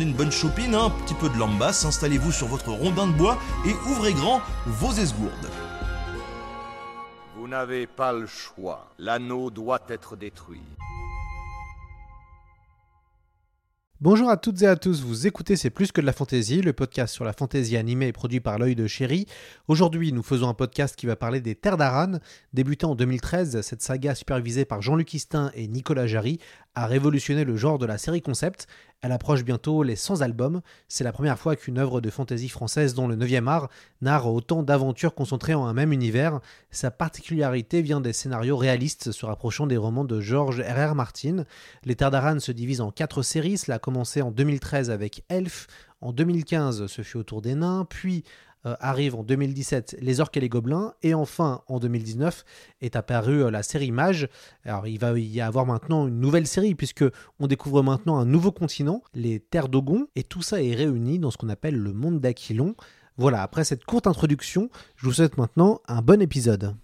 prenez une bonne chopine, hein, un petit peu de lambasse, installez-vous sur votre rondin de bois et ouvrez grand vos esgourdes. Vous n'avez pas le choix. L'anneau doit être détruit. Bonjour à toutes et à tous, vous écoutez C'est plus que de la fantaisie, le podcast sur la fantaisie animée et produit par l'œil de chéri. Aujourd'hui, nous faisons un podcast qui va parler des Terres d'Aran. Débutant en 2013, cette saga supervisée par Jean-Luc Istin et Nicolas Jarry a révolutionné le genre de la série concept. Elle approche bientôt les 100 albums. C'est la première fois qu'une œuvre de fantaisie française dont le 9e art narre autant d'aventures concentrées en un même univers. Sa particularité vient des scénarios réalistes se rapprochant des romans de George R.R. Martin. Les Terres d'Aran se divisent en quatre séries. Cela a commencé en 2013 avec Elf. En 2015, ce fut autour des nains, puis euh, arrive en 2017 Les Orques et les Gobelins, et enfin en 2019 est apparue euh, la série Mage. Alors il va y avoir maintenant une nouvelle série, puisque on découvre maintenant un nouveau continent, les Terres d'Ogon, et tout ça est réuni dans ce qu'on appelle le monde d'Aquilon. Voilà, après cette courte introduction, je vous souhaite maintenant un bon épisode.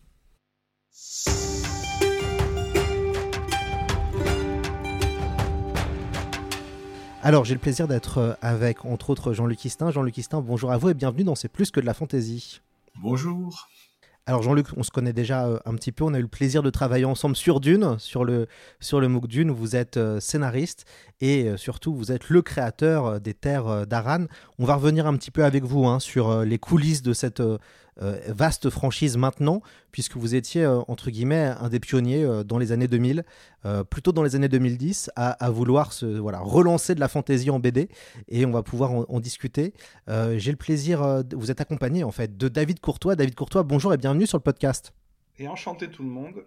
Alors, j'ai le plaisir d'être euh, avec, entre autres, Jean-Luc Istin. Jean-Luc Istin, bonjour à vous et bienvenue dans C'est plus que de la fantaisie. Bonjour. Alors Jean-Luc, on se connaît déjà euh, un petit peu, on a eu le plaisir de travailler ensemble sur Dune, sur le, sur le MOOC Dune, vous êtes euh, scénariste et surtout vous êtes le créateur des terres d'Aran. On va revenir un petit peu avec vous hein, sur les coulisses de cette vaste franchise maintenant, puisque vous étiez, euh, entre guillemets, un des pionniers euh, dans les années 2000, plutôt dans les années 2010, à, vouloir se, voilà, relancer de la fantaisie en BD, et on va pouvoir en, discuter. J'ai le plaisir, vous êtes accompagné en fait de David Courtois. David Courtois, bonjour et bienvenue sur le podcast. Et enchanté tout le monde.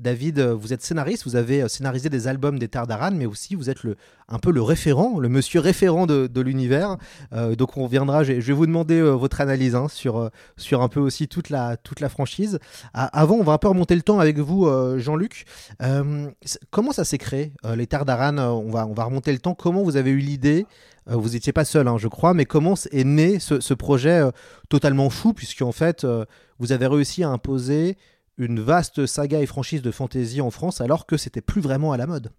David, euh, vous êtes scénariste, vous avez euh, scénarisé des albums des Terres d'Aran, mais aussi vous êtes le, un peu le référent, le monsieur référent de, l'univers. Euh, donc on reviendra, je, vais vous demander votre analyse hein, sur, sur un peu aussi toute la, toute la franchise. avant, on va un peu remonter le temps avec vous, Jean-Luc. comment ça s'est créé, les Terres d'Aran on va, on va remonter le temps. Comment vous avez eu l'idée vous n'étiez pas seul, hein, je crois, mais comment est né ce, ce projet totalement fou, puisqu'en fait, vous avez réussi à imposer une vaste saga et franchise de fantasy en France alors que c'était plus vraiment à la mode.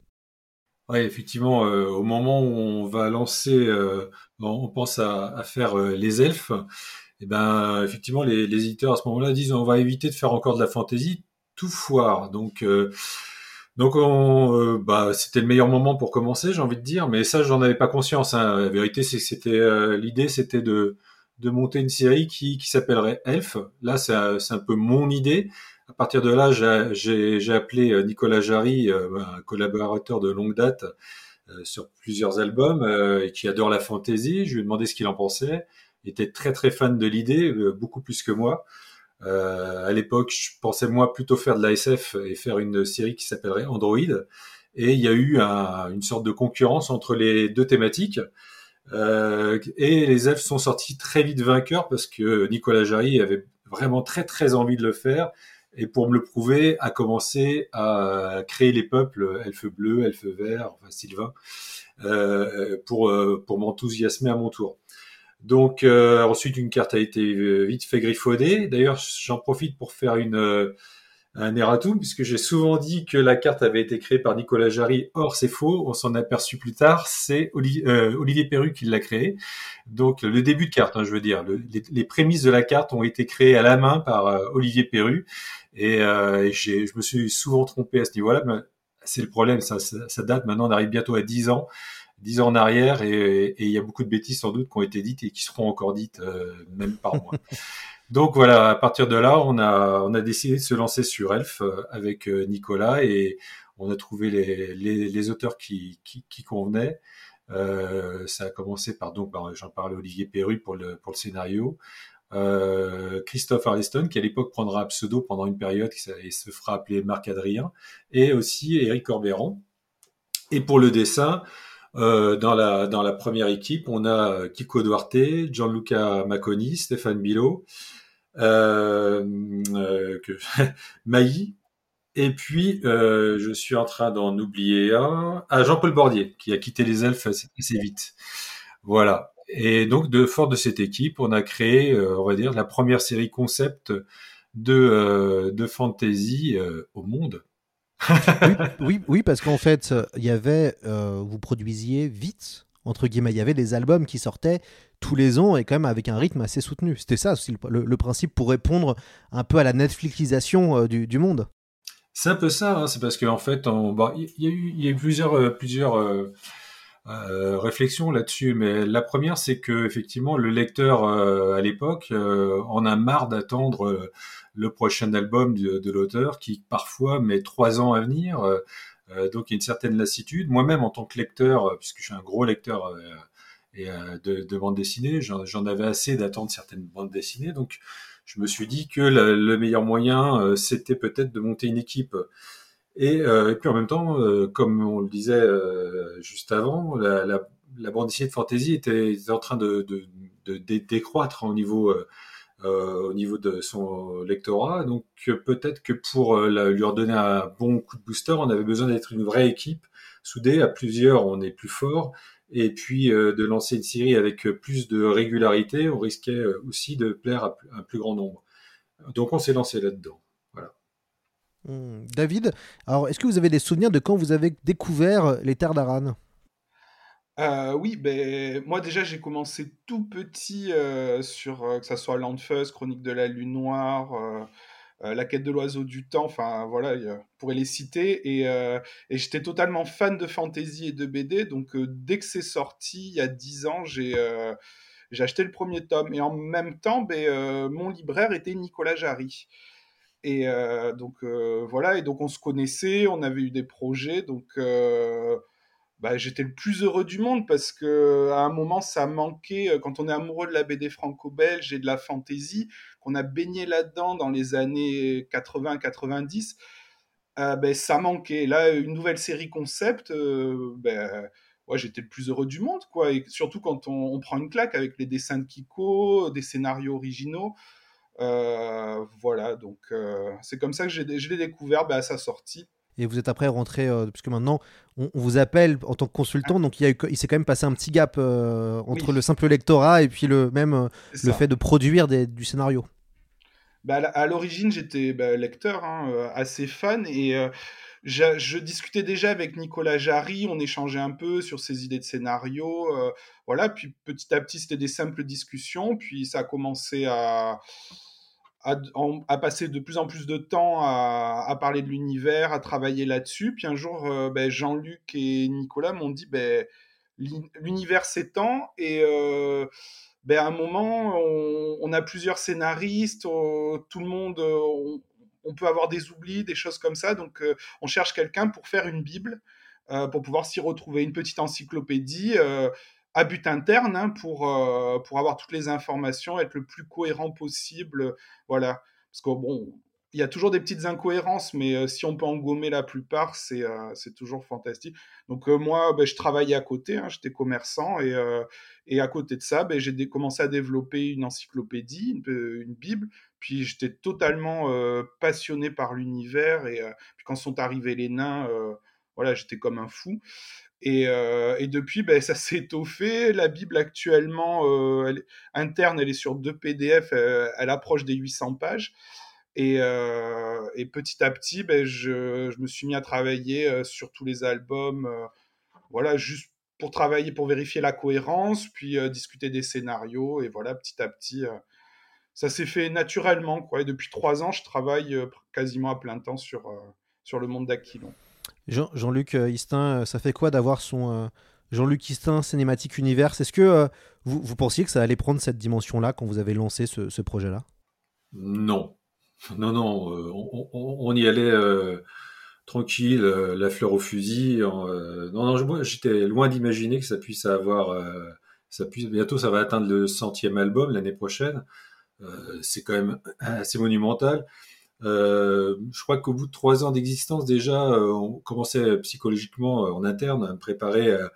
Oui, effectivement, euh, au moment où on va lancer, euh, on pense à, faire euh, les elfes, et eh ben effectivement les, éditeurs à ce moment-là disent on va éviter de faire encore de la fantasy, tout foire. Donc donc bah, c'était le meilleur moment pour commencer, j'ai envie de dire, mais ça j'en avais pas conscience. Hein. La vérité c'est que c'était l'idée c'était de de monter une série qui, qui s'appellerait Elf. Là c'est un peu mon idée à partir de là, j'ai appelé euh, Nicolas Jarry, euh, un collaborateur de longue date euh, sur plusieurs albums qui adore la fantasy. Je lui ai demandé ce qu'il en pensait. Il était très très fan de l'idée, beaucoup plus que moi. à l'époque, je pensais moi plutôt faire de l'ASF et faire une série qui s'appellerait Android. Et il y a eu une sorte de concurrence entre les deux thématiques. et les elfes sont sortis très vite vainqueurs parce que Nicolas Jarry avait vraiment très très envie de le faire et pour me le prouver, a commencé à créer les peuples elfes bleus, elfes verts, enfin Sylvain, euh, pour euh, pour m'enthousiasmer à mon tour. Donc euh, ensuite une carte a été vite fait griffonner. D'ailleurs, j'en profite pour faire une un erratum, puisque j'ai souvent dit que la carte avait été créée par Nicolas Jarry. Or, c'est faux. On s'en aperçut plus tard. C'est Olivier, euh, Perru qui l'a créé. Donc, le début de carte, hein, je veux dire. les, prémices de la carte ont été créées à la main par euh, Olivier Perru. Et, euh, je me suis souvent trompé à ce niveau-là. C'est le problème. Ça, ça, date maintenant. On arrive bientôt à 10 ans. 10 ans en arrière. Et il y a beaucoup de bêtises, sans doute, qui ont été dites et qui seront encore dites, euh, même par moi. Donc voilà, à partir de là, on a, on a décidé de se lancer sur Elf euh, avec euh, Nicolas et on a trouvé les, les, auteurs qui, qui, convenaient. Euh, ça a commencé par donc, bah, j'en parlais Olivier Perru pour le, pour le scénario, Christophe Arleston qui à l'époque prendra un pseudo pendant une période et se fera appeler Marc Adrien, et aussi Eric Corberan. Et pour le dessin, dans la dans la première équipe, on a Kiko Duarte, Gianluca Maconi, Stéphane Bilo, euh, que, Maï, et puis, euh, je suis en train d'en oublier un. Ah, Jean-Paul Bordier, qui a quitté les elfes assez, vite. Voilà. Et donc, de fort de cette équipe, on a créé, euh, on va dire, la première série concept de, euh, de fantasy euh, au monde. Oui, oui, parce qu'en fait, il y avait, vous produisiez vite, entre guillemets, il y avait des albums qui sortaient tous les ans et quand même avec un rythme assez soutenu. C'était ça aussi le, principe pour répondre un peu à la Netflixisation du, du monde. C'est un peu ça, hein, c'est parce qu'en fait, il y, a eu, y a eu plusieurs, euh, plusieurs euh, euh, réflexions là-dessus, mais la première, c'est que effectivement, le lecteur à l'époque en a marre d'attendre le prochain album de, l'auteur, qui parfois met trois ans à venir. donc, il y a une certaine lassitude. Moi-même, en tant que lecteur, puisque je suis un gros lecteur de, de bande dessinée, j'en avais assez d'attendre certaines bandes dessinées, donc je me suis dit que le meilleur moyen, euh, c'était peut-être de monter une équipe. Et, euh, puis en même temps, euh, comme on le disait juste avant, la, la, bande dessinée de fantasy était, en train de, décroître au niveau au niveau de son lectorat. Donc peut-être que pour lui redonner un bon coup de booster, on avait besoin d'être une vraie équipe soudée. À plusieurs, on est plus fort et puis euh, de lancer une série avec euh, plus de régularité, on risquait euh, aussi de plaire à un plus grand nombre. Donc on s'est lancé là-dedans. Hmm. David, alors est-ce que vous avez des souvenirs de quand vous avez découvert les terres d'Aran? Oui, ben, moi déjà j'ai commencé tout petit sur que ça soit Landfuss, Chronique de la Lune Noire, euh, la quête de l'oiseau du temps, enfin voilà, on pourrait les citer. Euh, et, j'étais totalement fan de fantasy et de BD, donc euh, dès que c'est sorti, il y a dix ans, j'ai acheté le premier tome. Et en même temps, ben, mon libraire était Nicolas Jarry. Et donc voilà, et donc on se connaissait, on avait eu des projets, donc bah, j'étais le plus heureux du monde parce que à un moment ça manquait euh, quand on est amoureux de la BD franco-belge et de la fantasy, qu'on a baigné là-dedans dans les années 80-90, euh, ben, ça manquait. Là, une nouvelle série concept, euh, ben, ouais, j'étais le plus heureux du monde, quoi. Et surtout quand on, prend une claque avec les dessins de Kiko, des scénarios originaux. Voilà, donc c'est comme ça que je l'ai découvert ben, à sa sortie. Et vous êtes après rentré, euh, puisque maintenant on, vous appelle en tant que consultant, donc il, il s'est quand même passé un petit gap euh, entre le simple lectorat et puis le même euh, le fait de produire du scénario. Bah, à l'origine, j'étais bah, lecteur, hein, assez fan, et je, discutais déjà avec Nicolas Jarry, on échangeait un peu sur ses idées de scénario, voilà, puis petit à petit, c'était des simples discussions, puis ça a commencé à à, passer de plus en plus de temps à, parler de l'univers, à travailler là-dessus. Puis un jour, euh, ben, Jean-Luc et Nicolas m'ont dit ben, l'univers s'étend et euh, ben, à un moment, on, a plusieurs scénaristes, tout le monde, on, on, peut avoir des oublis, des choses comme ça. Donc, euh, on cherche quelqu'un pour faire une Bible, pour pouvoir s'y retrouver, une petite encyclopédie à but interne hein, pour, euh, pour avoir toutes les informations, être le plus cohérent possible. Voilà. Parce que bon, il y a toujours des petites incohérences, mais euh, si on peut en gommer la plupart, c'est euh, toujours fantastique. Donc moi, ben, je travaillais à côté, hein, j'étais commerçant, et, et à côté de ça, ben, j'ai commencé à développer une encyclopédie, une, une Bible, puis j'étais totalement passionné par l'univers, et puis quand sont arrivés les nains, voilà, j'étais comme un fou. Euh, et, depuis, ben, ça s'est étoffé. La Bible actuellement, euh, interne, elle est sur deux PDF, euh, elle approche des 800 pages. Et, petit à petit, ben, je, me suis mis à travailler sur tous les albums, voilà, juste pour travailler, pour vérifier la cohérence, puis discuter des scénarios. Et voilà, petit à petit, ça s'est fait naturellement. Quoi. Et depuis trois ans, je travaille quasiment à plein temps sur, sur le monde d'Aquilon. Jean, luc euh, Istin, euh, ça fait quoi d'avoir son euh, Jean-Luc Istin Cinématique Univers? Est-ce que vous, pensiez que ça allait prendre cette dimension-là quand vous avez lancé ce, projet-là? Non. Non, non. on, y allait tranquille, la fleur au fusil. non, non, j'étais loin d'imaginer que ça puisse avoir. ça puisse, bientôt, ça va atteindre le centième album l'année prochaine. c'est quand même assez monumental. Euh, je crois qu'au bout de trois ans d'existence déjà, euh, on commençait psychologiquement euh, en interne à me préparer à,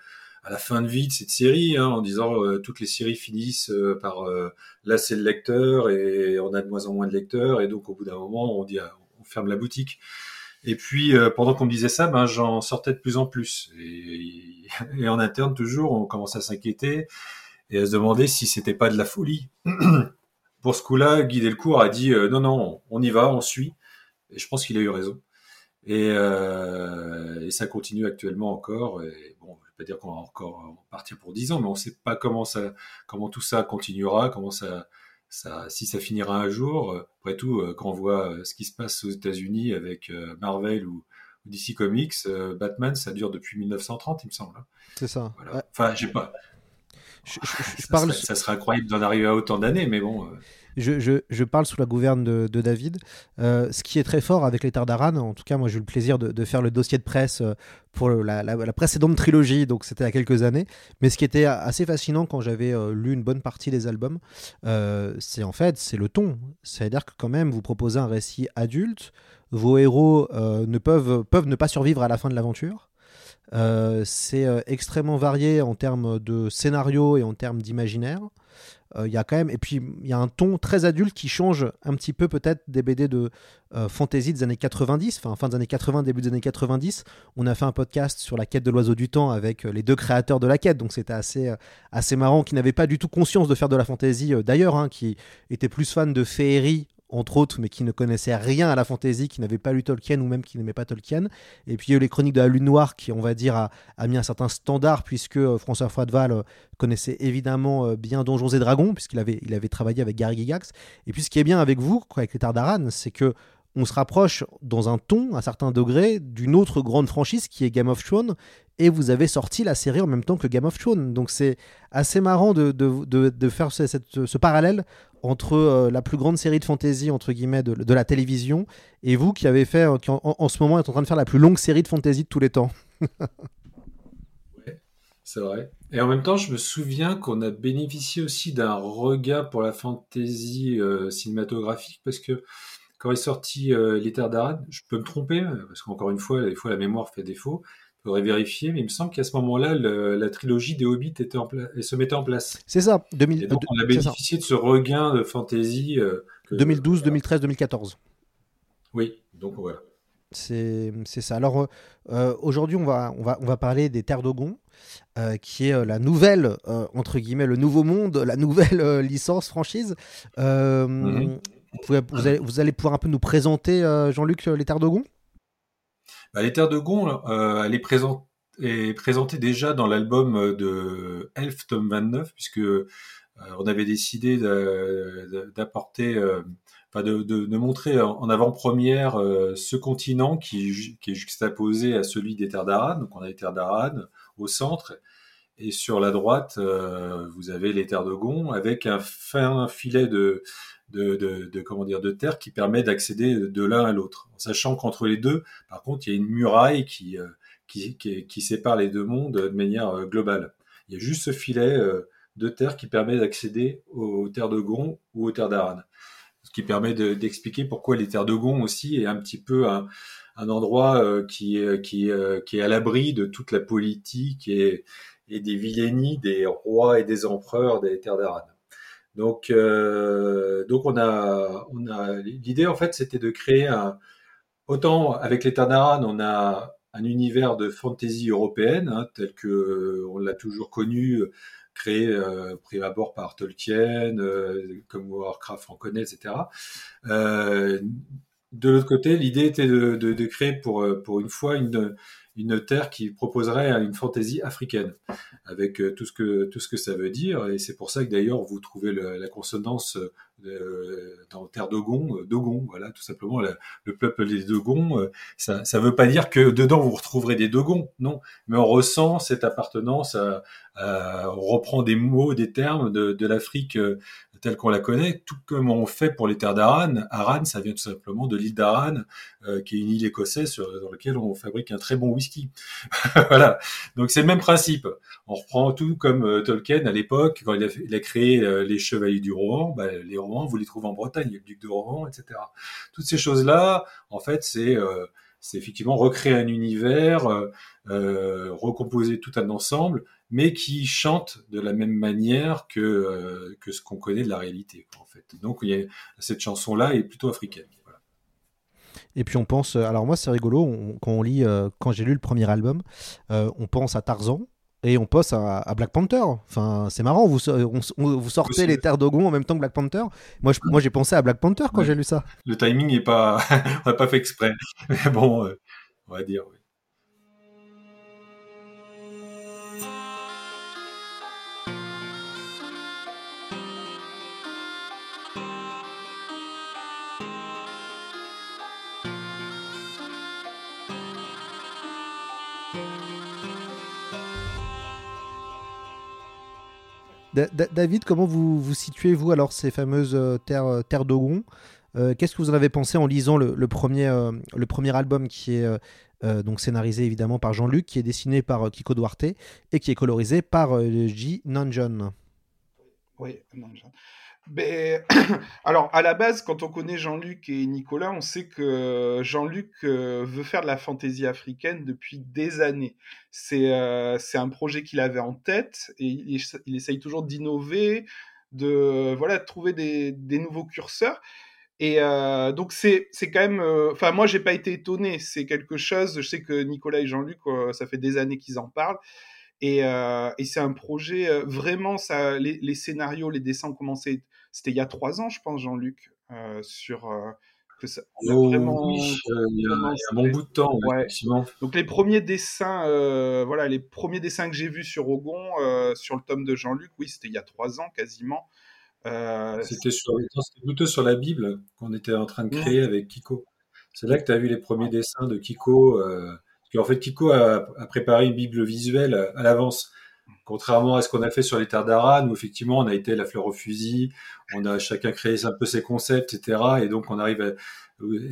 à la fin de vie de cette série, hein, en disant euh, toutes les séries finissent euh, par euh, lasser le lecteur et on a de moins en moins de lecteurs et donc au bout d'un moment on dit on ferme la boutique. Et puis pendant qu'on me disait ça, ben j'en sortais de plus en plus et, et en interne toujours on commence à s'inquiéter et à se demander si c'était pas de la folie. Pour ce coup-là, Guy Delcourt a dit non non on y va, on suit et je pense qu'il a eu raison. Et, euh, et, ça continue actuellement encore. Et bon, je vais pas dire qu'on va encore partir pour 10 ans, mais on ne sait pas comment ça, comment tout ça continuera, comment ça, ça, si ça finira un jour. Après tout, euh, quand on voit euh, ce qui se passe aux États-Unis avec euh, Marvel ou, DC Comics, Batman, ça dure depuis 1930, il me semble. Hein. C'est ça. Voilà. Enfin, j'ai pas. Je, je, je ça, serait, ça, serait, incroyable d'en arriver à autant d'années, mais bon. Je, je, je, parle sous la gouverne de, de David. Euh, ce qui est très fort avec les Tardaran, en tout cas, moi j'ai eu le plaisir de, de, faire le dossier de presse euh, pour la, la, la précédente trilogie, donc c'était il y a quelques années. Mais ce qui était assez fascinant quand j'avais euh, lu une bonne partie des albums, euh, c'est en fait c'est le ton. C'est-à-dire que quand même vous proposez un récit adulte, vos héros euh, ne peuvent, peuvent ne pas survivre à la fin de l'aventure. Euh, c'est extrêmement varié en termes de scénario et en termes d'imaginaire. Il euh, y a quand même et puis il y a un ton très adulte qui change un petit peu peut-être des BD de euh, fantasy des années 90, enfin fin des années 80, début des années 90. On a fait un podcast sur la quête de l'oiseau du temps avec euh, les deux créateurs de la quête, donc c'était assez assez marrant, qui n'avaient pas du tout conscience de faire de la fantasy d'ailleurs, hein, qui étaient plus fans de féerie entre autres, mais qui ne connaissaient rien à la fantasy, qui n'avaient pas lu Tolkien ou même qui n'aimaient pas Tolkien. Et puis il y a eu les Chroniques de la Lune Noire qui, on va dire, a, a mis un certain standard, puisque euh, François Froideval euh, connaissait évidemment euh, bien Donjons et Dragons, puisqu'il avait, il avait travaillé avec Gary Gygax. Et puis ce qui est bien avec vous, avec les Tardaran, c'est que on se rapproche dans un ton, à certain degré, d'une autre grande franchise qui est Game of Thrones, et vous avez sorti la série en même temps que Game of Thrones. Donc c'est assez marrant de, faire ce, parallèle entre euh, la plus grande série de fantasy entre guillemets de, la télévision et vous qui avez fait, euh, qui en, ce moment êtes en train de faire la plus longue série de fantasy de tous les temps. ouais, c'est vrai. Et en même temps, je me souviens qu'on a bénéficié aussi d'un regard pour la fantasy euh, cinématographique parce que quand est sorti euh, Les Terres d'Arad, je peux me tromper parce qu'encore une fois, des fois la mémoire fait défaut faudrait vérifier, mais il me semble qu'à ce moment-là, la trilogie des Hobbits était en se mettait en place. C'est ça. 2000... Et donc on a bénéficié de ce regain de fantasy. Euh, que, 2012, voilà. 2013, 2014. Oui, donc voilà. C'est ça. Alors euh, aujourd'hui, on va, on, va, on va parler des Terres d'Ogon, euh, qui est euh, la nouvelle, euh, entre guillemets, le nouveau monde, la nouvelle euh, licence, franchise. Mm -hmm. Vous, allez, pouvoir un peu nous présenter, Jean-Luc, les Terres d'Ogon bah, les Terres de Gon, euh, elle est, présente, est présentée déjà dans l'album de Elf tome 29, puisque euh, on avait décidé d'apporter, euh, de, de, de, montrer en avant-première euh, ce continent qui, est juxtaposé à celui des Terres d'Aran. Donc on a les Terres d'Aran au centre, et sur la droite, euh, vous avez les Terres de Gon avec un fin filet de de, comment dire de terre qui permet d'accéder de l'un à l'autre, en sachant qu'entre les deux, par contre, il y a une muraille qui, euh, qui, qui, sépare les deux mondes de manière euh, globale. Il y a juste ce filet de terre qui permet d'accéder aux terres de Gon ou aux terres d'Aran, ce qui permet d'expliquer de, pourquoi les terres de Gon aussi est un petit peu un, un endroit qui, qui, qui est à l'abri de toute la politique et, et des vilainies des rois et des empereurs des terres d'Aran. Donc, euh, donc on a, on a l'idée en fait, c'était de créer un autant avec les Tanaran, on a un univers de fantasy européenne hein, tel que on l'a toujours connu, créé euh, prime abord par Tolkien, euh, comme Warcraft en connaît, etc. Euh, de l'autre côté, l'idée était de, de, de, créer pour pour une fois une une terre qui proposerait une fantaisie africaine, avec euh, tout ce que tout ce que ça veut dire. Et c'est pour ça que d'ailleurs vous trouvez la consonance euh, dans terre Dogon, euh, Dogon, voilà, tout simplement le peuple des Dogons. ça ça veut pas dire que dedans vous retrouverez des Dogons, non, mais on ressent cette appartenance on reprend des mots, des termes de l'Afrique telle qu'on la connaît, tout comme on fait pour les terres d'Aran. Aran, ça vient tout simplement de l'île d'Aran, euh, qui est une île écossaise sur, dans laquelle on fabrique un très bon whisky. voilà. Donc c'est le même principe. On reprend tout comme euh, Tolkien à l'époque, quand il a, créé euh, les chevaliers du Rohan, bah, les Rohan, vous les trouvez en Bretagne, le duc de Rohan, etc. Toutes ces choses-là, en fait, c'est c'est effectivement recréer un univers, recomposer tout un ensemble, mais qui chante de la même manière que, que ce qu'on connaît de la réalité. En fait. Donc il y a, cette chanson-là est plutôt africaine. Et puis on pense, alors moi c'est rigolo, quand on lit, quand j'ai lu le premier album, on pense à Tarzan, et on passe à, Black Panther. Enfin, c'est marrant, vous, vous sortez les terres d'Ogon en même temps que Black Panther. Moi, moi j'ai pensé à Black Panther quand j'ai lu ça. Le timing n'est pas, on n'a pas fait exprès. Mais bon, euh, on va dire. David, comment vous, vous situez, vous, alors, ces fameuses euh, terres, euh, terres d'Ogon? Euh, Qu'est-ce que vous en avez pensé en lisant le, premier, le premier album qui est donc scénarisé évidemment par Jean-Luc, qui est dessiné par Kiko Duarte et qui est colorisé par J. Nanjon Oui. Ben, alors, à la base, quand on connaît Jean-Luc et Nicolas, on sait que Jean-Luc euh, veut faire de la fantaisie africaine depuis des années. C'est euh, un projet qu'il avait en tête et il, essaye toujours d'innover, de trouver des, nouveaux curseurs. Et euh, donc, c'est quand même. Enfin, moi, j'ai pas été étonné. C'est quelque chose. Je sais que Nicolas et Jean-Luc, ça fait des années qu'ils en parlent. Et, c'est un projet vraiment. Les, les, scénarios, les dessins ont commencé c'était il y a trois ans, je pense, Jean-Luc, euh, sur euh, que ça. Oh, vraiment, oui, euh, il y a, un bon bout de temps, ouais. Donc les premiers dessins, voilà, les premiers dessins que j'ai vus sur Ogon, sur le tome de Jean-Luc, oui, c'était il y a trois ans quasiment. c'était plutôt sur la Bible qu'on était en train de mmh. créer avec Kiko. C'est là que tu as vu les premiers dessins de Kiko. en fait, Kiko a, a, préparé une Bible visuelle à l'avance. Contrairement à ce qu'on a fait sur les terres d'Aran, où effectivement on a été la fleur au fusil, on a chacun créé un peu ses concepts, etc. Et donc on arrive à,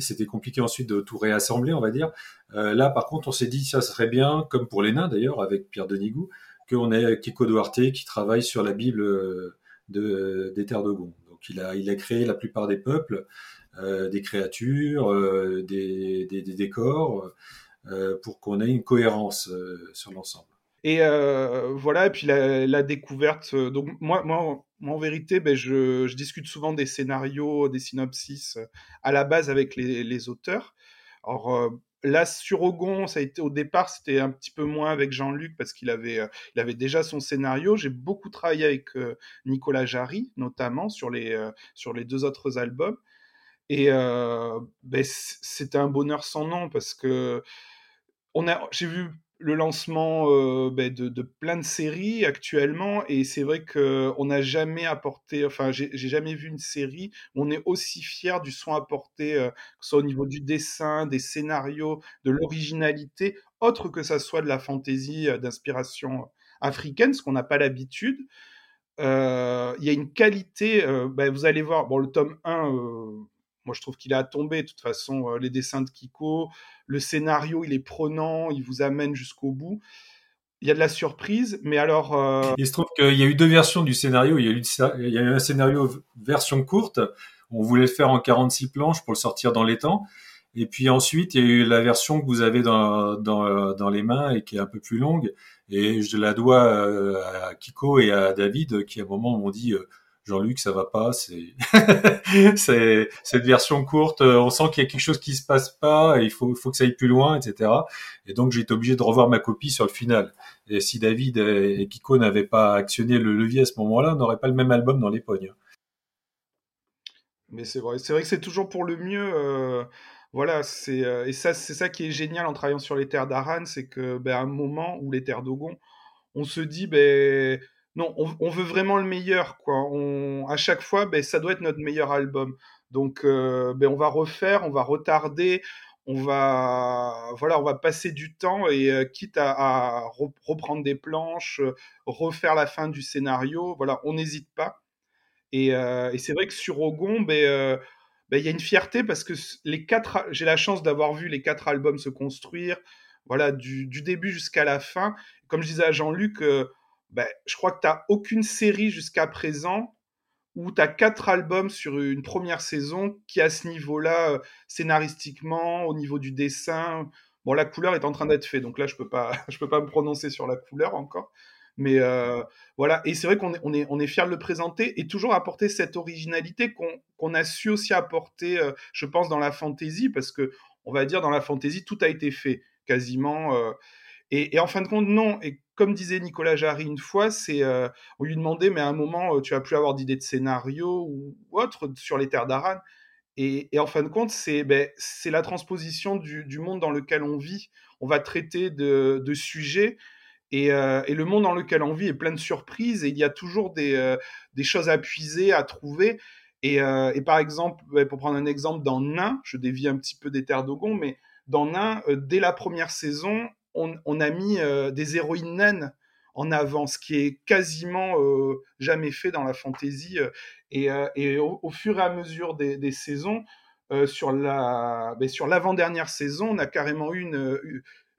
c'était compliqué ensuite de tout réassembler, on va dire. Euh, là, par contre, on s'est dit ça serait bien, comme pour les nains d'ailleurs, avec Pierre Denigou, qu'on ait Kiko Duarte qui travaille sur la Bible euh, de, des terres de Gon. Donc il a, il créé la plupart des peuples, euh, des créatures, euh, des, décors, euh, pour qu'on ait une cohérence sur l'ensemble. Et euh, voilà, et puis la, découverte. Euh, donc moi, moi, en vérité, ben, je, discute souvent des scénarios, des synopsis euh, à la base avec les, auteurs. Alors là, sur Ogon, ça a été au départ, c'était un petit peu moins avec Jean-Luc parce qu'il avait, il avait déjà son scénario. J'ai beaucoup travaillé avec Nicolas Jarry, notamment sur les, sur les deux autres albums. Et ben, c'était un bonheur sans nom parce que j'ai vu le lancement ben, de, plein de séries actuellement et c'est vrai qu'on n'a jamais apporté, enfin j'ai jamais vu une série où on est aussi fier du son apporté, que ce soit au niveau du dessin, des scénarios, de l'originalité, autre que ça soit de la fantaisie d'inspiration africaine, ce qu'on n'a pas l'habitude. Il y a une qualité, ben, vous allez voir, bon le tome 1, moi je trouve qu'il a tombé, de toute façon, les dessins de Kiko, le scénario, il est prenant, il vous amène jusqu'au bout. Il y a de la surprise, mais alors. Euh, il se trouve qu'il y a eu deux versions du scénario. Il y a eu, un scénario version courte. On voulait le faire en 46 planches pour le sortir dans les temps. Et puis ensuite, il y a eu la version que vous avez dans, dans les mains et qui est un peu plus longue. Et je la dois euh, à Kiko et à David qui à un moment m'ont dit euh, Jean-Luc, ça va pas, c'est cette version courte, euh, on sent qu'il y a quelque chose qui se passe pas, il faut, faut que ça aille plus loin, etc. Et donc j'ai été obligé de revoir ma copie sur le final. Et si David et Kiko n'avaient pas actionné le levier à ce moment-là, on n'aurait pas le même album dans les pognes. Mais c'est vrai, c'est vrai que c'est toujours pour le mieux. Euh, voilà, c'est euh, et ça, c'est ça qui est génial en travaillant sur les terres d'Aran, c'est que ben, à un moment où les terres d'Ogon, on se dit ben non, on, veut vraiment le meilleur, quoi. À chaque fois, ben, ça doit être notre meilleur album. Donc, euh, ben, on va refaire, on va retarder, on va, voilà, on va passer du temps et euh, quitte à, reprendre des planches, refaire la fin du scénario, voilà, on n'hésite pas. Et, euh, c'est vrai que sur Ogon, ben, ben, il y a une fierté parce que les quatre, j'ai la chance d'avoir vu les quatre albums se construire, voilà, du, du début jusqu'à la fin. Comme je disais à Jean-Luc ben, je crois que tu n'as aucune série jusqu'à présent où tu as quatre albums sur une première saison qui, à ce niveau-là, euh, scénaristiquement, au niveau du dessin, bon, la couleur est en train d'être faite, donc là, je peux pas, peux pas me prononcer sur la couleur encore. Mais euh, voilà, et c'est vrai qu'on est, on est, on est fiers de le présenter et toujours apporter cette originalité qu'on a su aussi apporter, euh, je pense, dans la fantasy, parce que on va dire dans la fantasy, tout a été fait quasiment. Et, en fin de compte, non. Comme disait Nicolas Jarry une fois, c'est on lui demandait, mais à un moment, tu vas plus avoir d'idées de scénario ou, autre sur les terres d'Aran. Et, en fin de compte, c'est ben, la transposition du, monde dans lequel on vit. On va traiter de, sujets et, euh, et, le monde dans lequel on vit est plein de surprises et il y a toujours des, euh, choses à puiser, à trouver. Et, euh, et par exemple, pour prendre un exemple, dans Nain, je dévie un petit peu des terres d'Ogon, mais dans Nain, dès la première saison, on, on a mis des héroïnes naines en avant, ce qui est quasiment jamais fait dans la fantasy. Et, et au, fur et à mesure des, saisons, sur la, ben, sur l'avant-dernière saison, on a carrément eu une,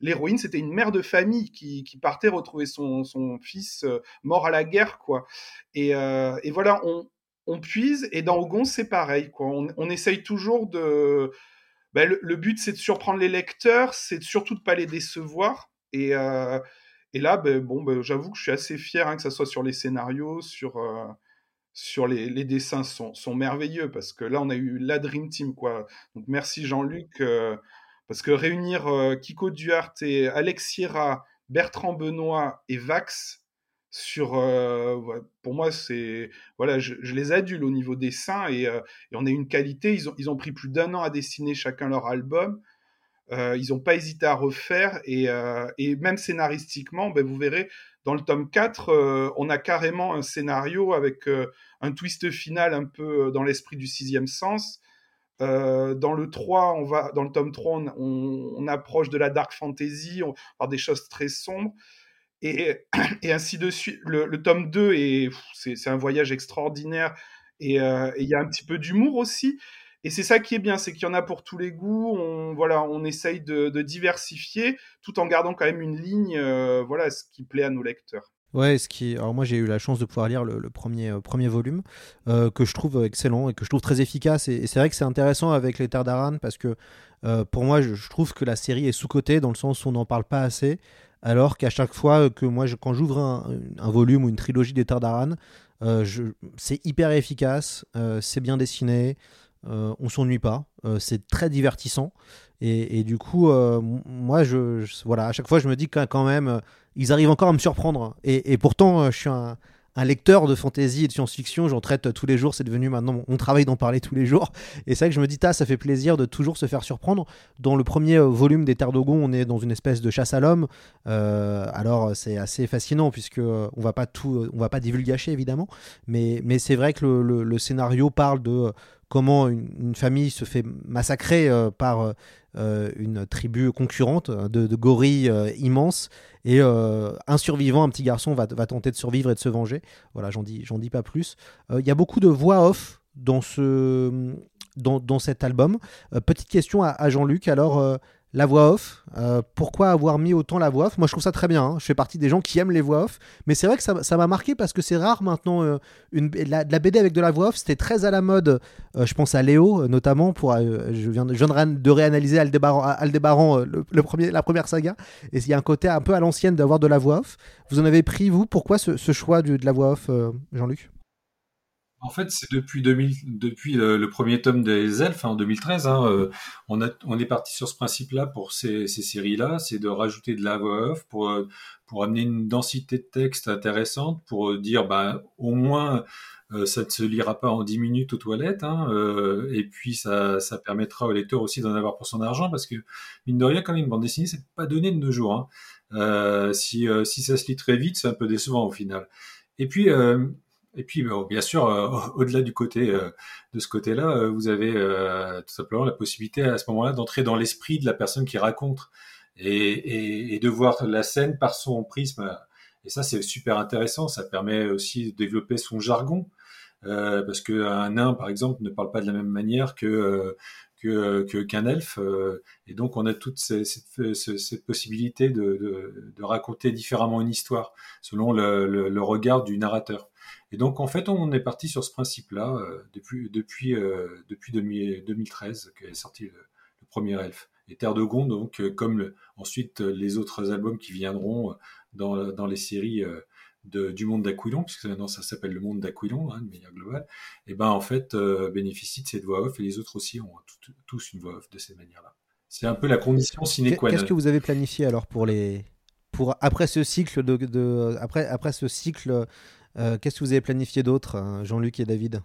l'héroïne, c'était une mère de famille qui, partait retrouver son, fils euh, mort à la guerre, quoi. Et, euh, voilà, on, puise, et dans Ogon, c'est pareil, quoi. On, essaye toujours de... Ben, le, but, c'est de surprendre les lecteurs, c'est surtout de pas les décevoir. Et, euh, là, ben, bon, ben, j'avoue que je suis assez fier, hein, que ce soit sur les scénarios, sur... sur les, dessins sont, merveilleux parce que là on a eu la Dream Team quoi. Donc merci Jean-Luc parce que réunir euh, Kiko Duarte et Alex Sierra, Bertrand Benoît et Vax sur pour moi c'est voilà je, les adule au niveau et, euh, et on a une qualité ils ont ils ont pris plus d'un an à dessiner chacun leur album ils n'ont pas hésité à refaire et, et même scénaristiquement ben, vous verrez dans le tome 4 on a carrément un scénario avec un twist final un peu dans l'esprit du sixième sens dans le 3, on va, dans le tome 3, on, on, approche de la dark fantasy, on va des choses très sombres. Et, et ainsi de suite. Le, tome 2, c'est un voyage extraordinaire. Et euh, il y a un petit peu d'humour aussi. Et c'est ça qui est bien, c'est qu'il y en a pour tous les goûts. On, voilà, on essaye de, diversifier tout en gardant quand même une ligne, euh, voilà, ce qui plaît à nos lecteurs. Ouais, ce qui. Alors moi j'ai eu la chance de pouvoir lire le, premier, euh, premier volume euh, que je trouve excellent et que je trouve très efficace. Et, c'est vrai que c'est intéressant avec les Terres d'Aran parce que pour moi je, trouve que la série est sous cotée dans le sens où on n'en parle pas assez. Alors qu'à chaque fois que moi je, quand j'ouvre un, volume ou une trilogie des Terres d'Aran, c'est hyper efficace, c'est bien dessiné, on s'ennuie pas, c'est très divertissant. Et, et, du coup, moi, je, voilà, à chaque fois, je me dis quand même, ils arrivent encore à me surprendre. Et, pourtant, euh, je suis un, lecteur de fantasy et de science-fiction, j'en traite tous les jours, c'est devenu maintenant mon travail d'en parler tous les jours. Et c'est vrai que je me dis, ça fait plaisir de toujours se faire surprendre. Dans le premier euh, volume des Terres d'Ogon, on est dans une espèce de chasse à l'homme. Euh, alors c'est assez fascinant puisque on va pas tout, on va pas divulgacher évidemment, mais c'est vrai que le, scénario parle de comment une, famille se fait massacrer par une tribu concurrente de, de gorilles immenses et euh, un survivant, un petit garçon, va, va, tenter de survivre et de se venger. Voilà, j'en dis, dis pas plus. Euh, il y a beaucoup de voix off dans, ce, dans, dans cet album. Euh, petite question à, à Jean-Luc. Alors, la voix off. Euh, pourquoi avoir mis autant la voix off? Moi, je trouve ça très bien. Hein. Je fais partie des gens qui aiment les voix off. Mais c'est vrai que ça m'a marqué parce que c'est rare maintenant. Euh, la, BD avec de la voix off, c'était très à la mode. Euh, je pense à Léo, notamment. Pour, je, viens de, je, viens de, réanalyser Aldébaran, le, premier, la première saga. Et il y a un côté un peu à l'ancienne d'avoir de la voix off. Vous en avez pris, vous? Pourquoi ce, choix de la voix off, Jean-Luc? En fait, c'est depuis, 2000, depuis le, premier tome des Elfes, hein, en 2013, hein, euh, on, est parti sur ce principe-là pour ces, séries-là, c'est de rajouter de la voix off pour, euh, amener une densité de texte intéressante, pour euh, dire bah, au moins ça ne se lira pas en 10 minutes aux toilettes, hein, et puis ça, permettra au lecteur aussi d'en avoir pour son argent, parce que mine de rien, quand même, une bande dessinée, c'est pas donné de nos jours. Si ça se lit très vite, c'est un peu décevant au final. Et puis, et puis, bien sûr, euh, au-delà du côté euh, de ce côté-là, euh, vous avez tout simplement la possibilité à ce moment-là d'entrer dans l'esprit de la personne qui raconte et, de voir la scène par son prisme. Et ça, c'est super intéressant. Ça permet aussi de développer son jargon. parce qu'un nain, par exemple, ne parle pas de la même manière que qu'un elfe. et donc, on a toute cette, possibilité de, raconter différemment une histoire selon le regard du narrateur. Et donc en fait, on est parti sur ce principe-là depuis depuis depuis 2013 qu'est sorti le, premier Elf. Et Terre de Gonde, donc comme ensuite les autres albums qui viendront dans, dans les séries du monde d'Aquilon, puisque maintenant ça s'appelle le monde d'Aquilon, hein, de manière globale, et ben en fait euh, bénéficie de cette voix off et les autres aussi ont tous une voix off de cette manière-là. C'est un peu la condition sine qua non. Qu'est-ce que vous avez planifié alors pour les pour après ce cycle de, après après ce cycle euh, qu'est-ce que vous avez planifié d'autre, hein, Jean-Luc et David?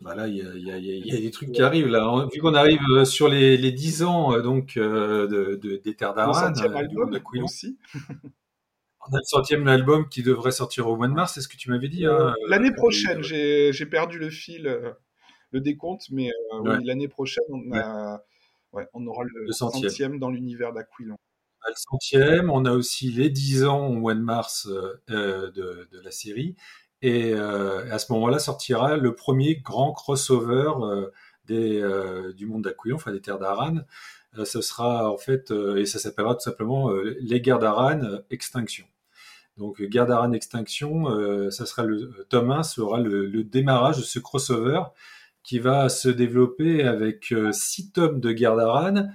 Bah là, il y, a, des trucs qui arrivent là. Vu qu'on arrive euh, sur les, les 10 ans donc de, des terres d'Aran, du monde d'Aquilon aussi. On a le centième album qui devrait sortir au mois de mars, c'est ce que tu m'avais dit. Hein, euh, l'année prochaine, j'ai perdu le fil, euh, le décompte, mais euh, l'année prochaine, on, on aura le, centième. dans l'univers d'Aquilon. Le centième, on a aussi les dix ans au mois de mars de, la série. Et à ce moment-là sortira le premier grand crossover des, du monde d'Aquilon, enfin des terres d'Aran, euh, ce sera en fait, euh, et ça s'appellera tout simplement euh, les guerres d'Aran Extinction. Donc guerre d'Aran Extinction, ça sera le tome 1 sera le, démarrage de ce crossover qui va se développer avec 6 tomes de guerre d'Aran,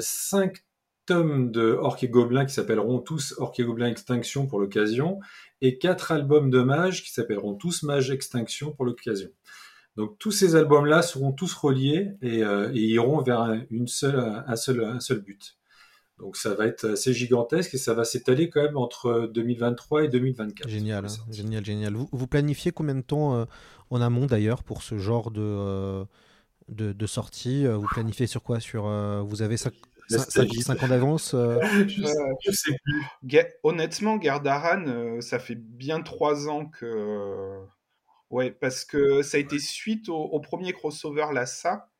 5 tomes de Orc et Gobelins qui s'appelleront tous Orc et Gobelins Extinction pour l'occasion, et 4 albums de mages qui s'appelleront tous Mages Extinction pour l'occasion. Donc tous ces albums-là seront tous reliés et, euh, iront vers une seule, un, seul, un seul but. Donc ça va être assez gigantesque et ça va s'étaler quand même entre 2023 et 2024. Génial, hein. génial, génial. Vous, vous, planifiez combien de temps euh, en amont d'ailleurs pour ce genre de, euh, de, sortie Vous planifiez sur quoi? Sur, Vous avez 5, ans d'avance Je sais plus. Honnêtement, Gardaran, ça fait bien 3 ans que Ouais, parce que ça a été suite au, premier crossover Lassa.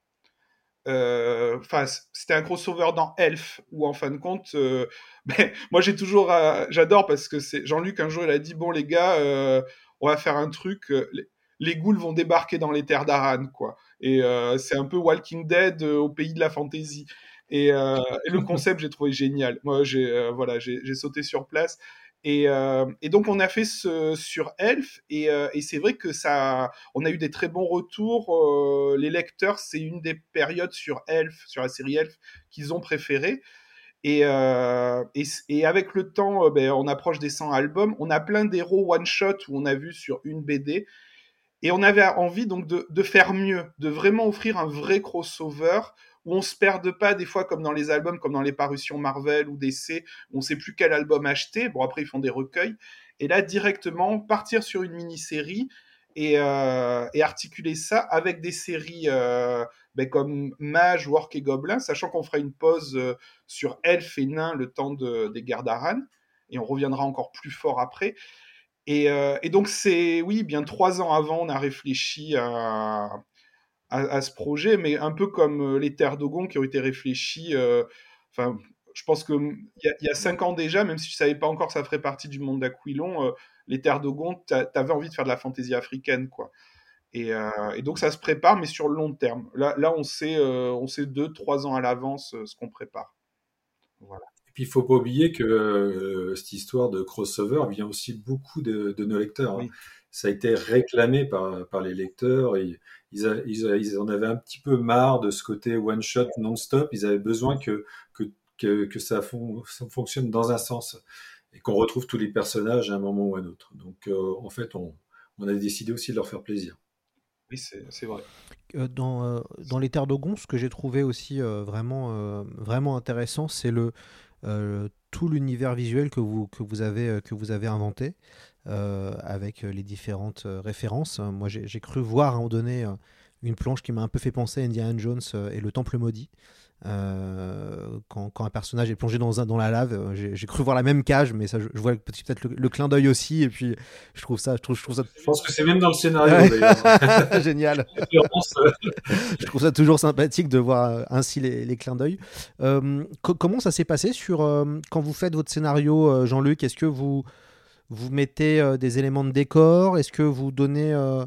Euh, enfin, c'était un crossover dans Elf où en fin de compte, euh, ben, moi j'ai toujours, euh, j'adore parce que c'est Jean-Luc un jour il a dit bon les gars, on va faire un truc, les, les, ghouls vont débarquer dans les terres d'Aran quoi. Et c'est un peu Walking Dead au pays de la fantasy. Et, et le concept j'ai trouvé génial. Moi j'ai voilà j'ai sauté sur place. Euh, et, donc on a fait ce sur Elf euh, et, c'est vrai que ça, on a eu des très bons retours. Euh, les lecteurs, c'est une des périodes sur Elf, sur la série Elf, qu'ils ont préféré. Et, avec le temps, ben, on approche des 100 albums. On a plein d'héros one shot où on a vu sur une BD. Et on avait envie donc de faire mieux, de vraiment offrir un vrai crossover où on se perde pas des fois comme dans les albums, comme dans les parutions Marvel ou DC, où on sait plus quel album acheter. Bon après ils font des recueils et là directement partir sur une mini-série et, euh, articuler ça avec des séries euh, ben, comme Mage, Orc et Gobelin, sachant qu'on fera une pause euh, sur Elf et Nain le temps des guerres d'Aran et on reviendra encore plus fort après. Et, et donc c'est oui, bien trois ans avant, on a réfléchi à, à, ce projet, mais un peu comme euh, les terres d'Ogon qui ont été réfléchies. Euh, enfin, je pense qu'il y, a, y a cinq ans déjà, même si je savais pas encore que ça ferait partie du monde d'Aquilon, euh, les terres d'Ogon, tu avais envie de faire de la fantaisie africaine, quoi. Et, et, donc ça se prépare, mais sur le long terme. Là, là on sait, on sait deux, trois ans à l'avance ce qu'on prépare. Voilà. Et puis il faut pas oublier que cette histoire de crossover vient aussi beaucoup de, de nos lecteurs. Hein. Ça a été réclamé par, par les lecteurs. Et ils, en avaient un petit peu marre de ce côté one shot non-stop. Ils avaient besoin que, que, que, ça, fonctionne dans un sens et qu'on retrouve tous les personnages à un moment ou à un autre. Donc, euh, en fait, on, on, a décidé aussi de leur faire plaisir. Oui, c'est vrai. Euh, dans, euh, dans les Terres d'Ogon, ce que j'ai trouvé aussi vraiment, vraiment intéressant, c'est le tout l'univers visuel que vous, vous, avez, inventé. Euh, avec les différentes euh, références. Moi, j'ai cru voir à un moment donné euh, une planche qui m'a un peu fait penser à Indiana Jones et le Temple maudit. Quand, quand, un personnage est plongé dans, un, dans la lave, j'ai cru voir la même cage, mais ça, je, vois peut-être le, clin d'œil aussi, et puis je trouve ça, je trouve, je trouve ça. Je pense que c'est même dans le scénario. d'ailleurs. Génial. je trouve ça toujours sympathique de voir ainsi les, les clins d'œil. comment ça s'est passé sur quand vous faites votre scénario, Jean-Luc Est-ce que vous vous mettez euh, des éléments de décor? Est-ce que vous donnez euh,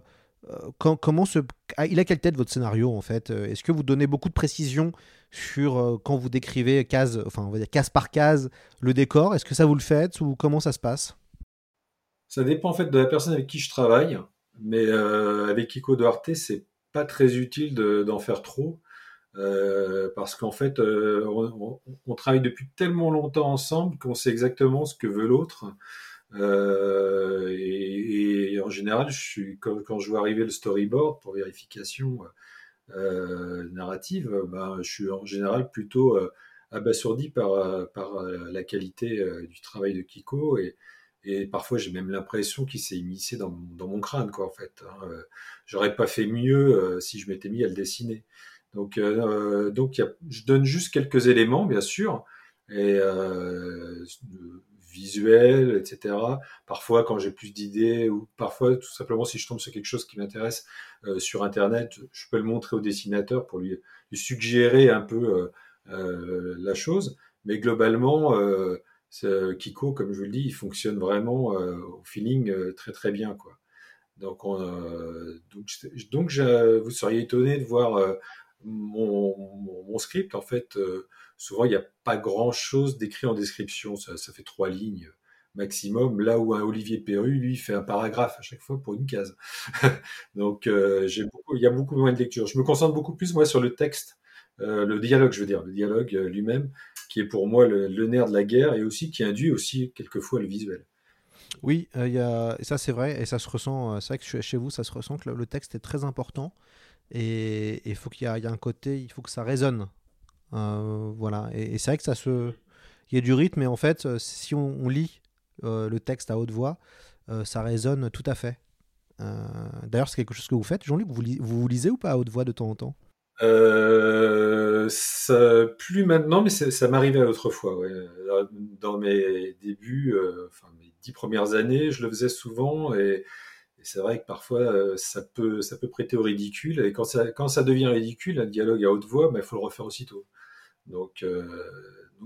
euh, comment ce ah, il a quelle tête votre scénario en fait Est-ce que vous donnez beaucoup de précision sur quand vous décrivez case, enfin on va dire case par case le décor Est-ce que ça vous le faites ou comment ça se passe? Ça dépend en fait de la personne avec qui je travaille, mais avec Kiko Duarte, c'est pas très utile d'en faire trop. parce qu'en fait, on, travaille depuis tellement longtemps ensemble qu'on sait exactement ce que veut l'autre. Euh, et, en général, quand, je vois arriver le storyboard pour vérification euh, narrative, ben, je suis en général plutôt euh, abasourdi par, la qualité du travail de Kiko et, parfois j'ai même l'impression qu'il s'est immiscé dans, mon crâne quoi en fait. Hein. J'aurais pas fait mieux si je m'étais mis à le dessiner. Donc je donne juste quelques éléments bien sûr et visuel, etc. Parfois, quand j'ai plus d'idées, ou parfois, tout simplement, si je tombe sur quelque chose qui m'intéresse euh, sur Internet, je peux le montrer au dessinateur pour lui, suggérer un peu euh, euh, la chose. Mais globalement, Kiko, comme je vous le dis, il fonctionne vraiment au feeling très très bien, quoi. Donc, donc, donc vous seriez étonné de voir mon, script, en fait, souvent il n'y a pas grand chose d'écrit en description, ça, fait trois lignes maximum, là où un Olivier Perru, lui, fait un paragraphe à chaque fois pour une case. Donc euh, il y a beaucoup moins de lecture. Je me concentre beaucoup plus moi sur le texte, euh, le dialogue, je veux dire, le dialogue euh, lui-même, qui est pour moi le, nerf de la guerre et aussi qui induit aussi quelquefois le visuel. Oui, y a, ça c'est vrai, et ça se ressent, c'est vrai que chez vous, ça se ressent que le, texte est très important, et il faut qu'il y, ait un côté, il faut que ça résonne euh, voilà. Et, c'est vrai que ça se. Il y a du rythme, mais en fait, euh, si on, lit euh, le texte à haute voix, ça résonne tout à fait. D'ailleurs, c'est quelque chose que vous faites, Jean-Luc. Vous, vous, lisez ou pas à haute voix de temps en temps? Plus maintenant, mais ça, m'arrivait autrefois. Dans mes débuts, enfin mes dix premières années, je le faisais souvent et, c'est vrai que parfois ça peut ça peut prêter au ridicule et quand ça devient ridicule, un dialogue à haute voix, il ben, faut le refaire aussitôt. Donc, euh,